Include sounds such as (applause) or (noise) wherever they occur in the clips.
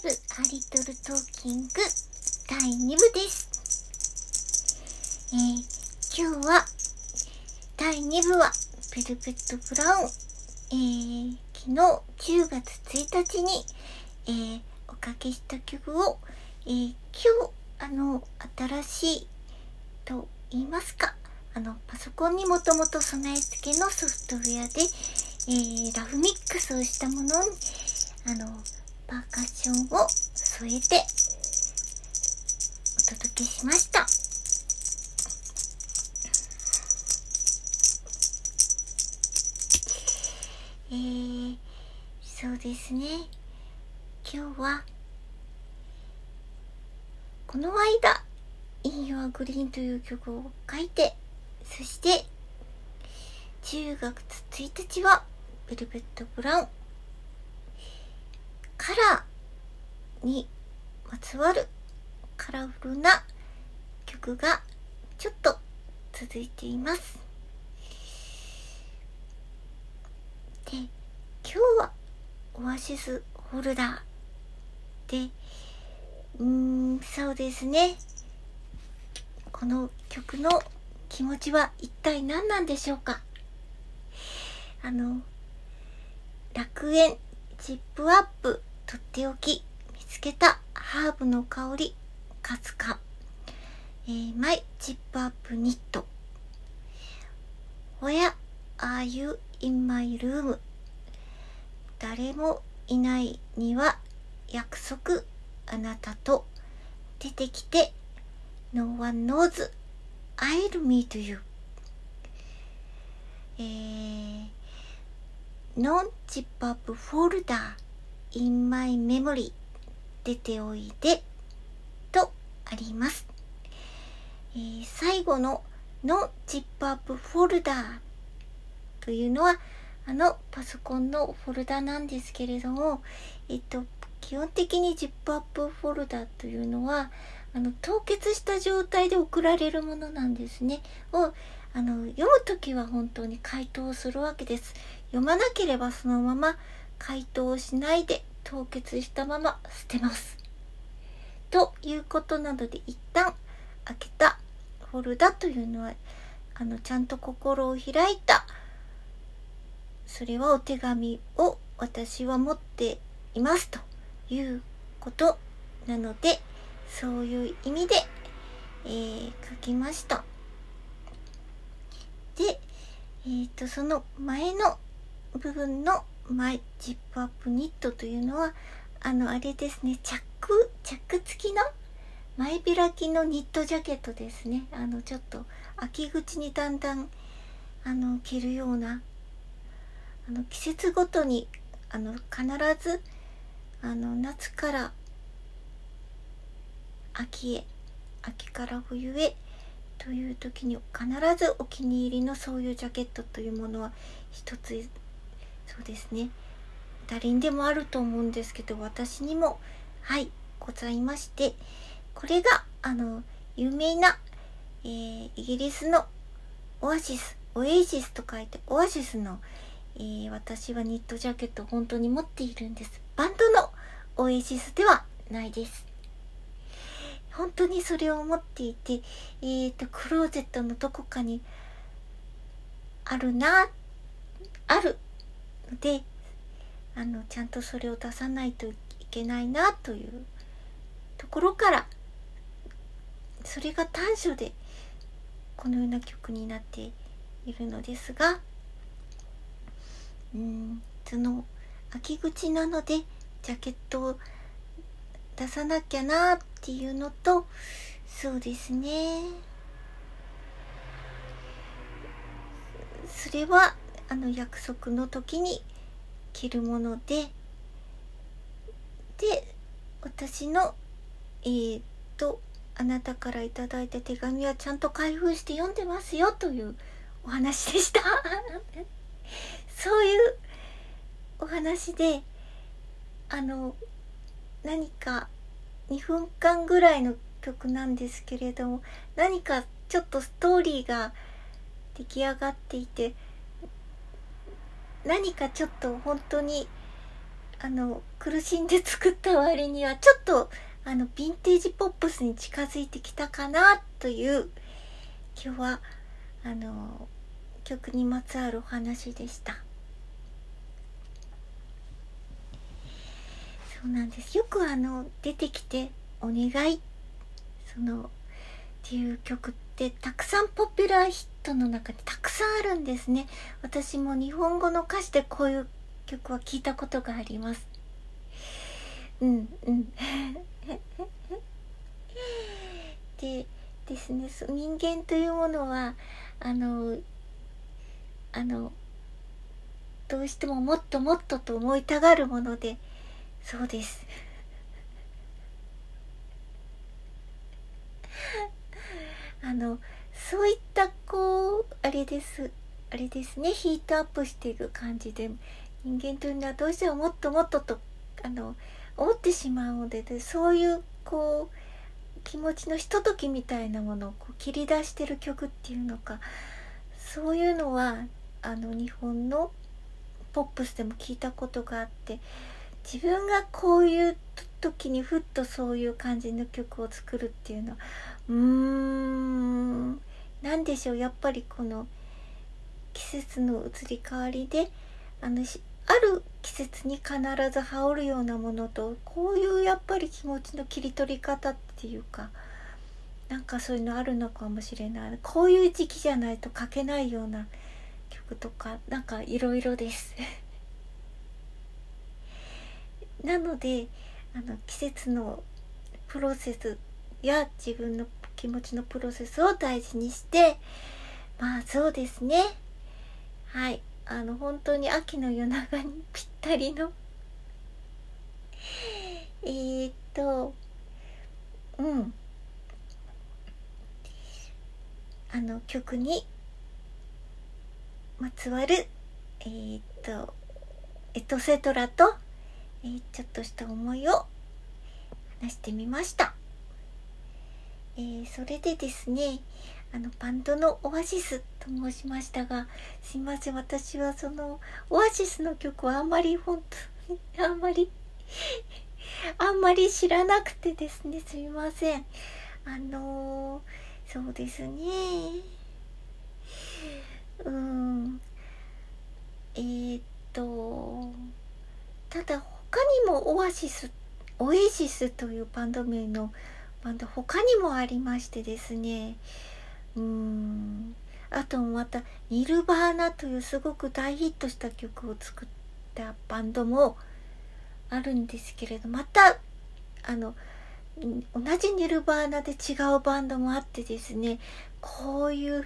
ブアリトルトーキング第2部です。えー、今日は第2部はベルベットブラウン、えー、昨日10月1日に、えー、おかけした曲を、えー、今日あの新しいと言いますかあのパソコンにもともと備え付けのソフトウェアで、えー、ラフミックスをしたものにあのパーカッションを添えてお届けしました。えー、そうですね。今日は、この間、In Your Green という曲を書いて、そして、10月1日は、ベルベットブラウン、カラーにまつわるカラフルな曲がちょっと続いています。で、今日はオアシスホルダーで、うーん、そうですね。この曲の気持ちは一体何なんでしょうか？あの、楽園チップアップとっておき見つけたハーブの香りかすか、えー、マイチップアップニット。Where are you in my room? 誰もいないには約束あなたと。出てきて No one knows I'll meet you えー、ノンチップアップフォルダー。In my memory 出ておいでとあります、えー、最後ののジップアップフォルダーというのはあのパソコンのフォルダなんですけれどもえっと基本的にジップアップフォルダというのはあの凍結した状態で送られるものなんですね。をあの読む時は本当に回答するわけです。読まなければそのまま回答しないで凍結したまま捨てます。ということなので一旦開けたフォルダというのはあのちゃんと心を開いたそれはお手紙を私は持っていますということなのでそういう意味で、えー、書きました。で、えー、とその前の部分のマイジップアップニットというのはあのあれですねチャックチャック付きの前開きのニットジャケットですね。あのちょっと秋口にだんだんあの着るようなあの季節ごとにあの必ずあの夏から秋へ秋から冬へという時に必ずお気に入りのそういうジャケットというものは一つそうですね。誰にでもあると思うんですけど私にも。はいございまして。これがあの有名な、えー、イギリスのオアシスオエイシスと書いてオアシスの、えー、私はニットジャケットを本当に持っているんです。バンドのオエイシスではないです。本当にそれを持っていてえーとクローゼットのどこかにあるなあるであのちゃんとそれを出さないといけないなというところからそれが短所でこのような曲になっているのですがうんその秋口なのでジャケットを出さなきゃなっていうのとそうですね。それはあの約束の時に着るものでで私のえー、っとあなたから頂いた手紙はちゃんと開封して読んでますよというお話でした。(laughs) そういうお話であの何か2分間ぐらいの曲なんですけれども何かちょっとストーリーが出来上がっていて何かちょっと本当にあの苦しんで作った割にはちょっとあのヴィンテージポップスに近づいてきたかなという今日はあの曲にまつわるお話でした。そうなんです。よくあの出てきて「お願い」そのっていう曲ってたくさんポピュラーヒットの中にたくさんあるんですね。私も日本語の歌詞でこういう曲は聞いたことがあります。うんうん。(laughs) でですね人間というものはあのあのどうしてももっともっとと思いたがるものでそうです。あのそういったこうあれですあれですねヒートアップしていく感じで人間というのはどうしてももっともっととあの思ってしまうのででそういうこう気持ちのひとときみたいなものをこう切り出してる曲っていうのかそういうのはあの日本のポップスでも聞いたことがあって自分がこういう時にふっとそういう感じの曲を作るっていうのはうーん。何でしょう。やっぱりこの季節の移り変わりであのある季節に必ず羽織るようなものとこういうやっぱり気持ちの切り取り方っていうかなんかそういうのあるのかもしれない。こういう時期じゃないと書けないような曲とかなんかいろいろです。(laughs) なのであの季節のプロセスや自分の気持ちのプロセスを大事にしてまあそうですね。はい。あの本当に秋の夜長にぴったりの。えー、っとうん。あの曲にまつわるえー、っとエトセトラと、えー、ちょっとした思いを話してみました。えー、それでですねあのバンドのオアシスと申しましたがすいません私はそのオアシスの曲はあんまり本当に (laughs) あんまり (laughs) あんまり知らなくてですねすみません。あのー、そうですね。うん。えー、っとただ他にもオアシスオエシスというバンド名のバンド他にもありましてですねうーんあとまたニルバーナというすごく大ヒットした曲を作ったバンドもあるんですけれどまたあの同じニルバーナで違うバンドもあってですねこういう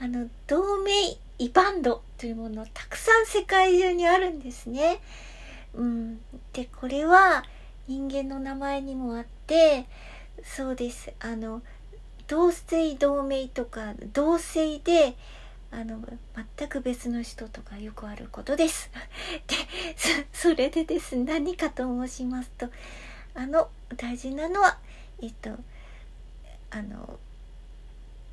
あの同盟イバンドというものたくさん世界中にあるんですね。うん、でこれは人間の名前にもあってそうですあの同姓同名とか同姓であの全く別の人とかよくあることです。(laughs) でそれでです何かと申しますとあの大事なのはえっとあの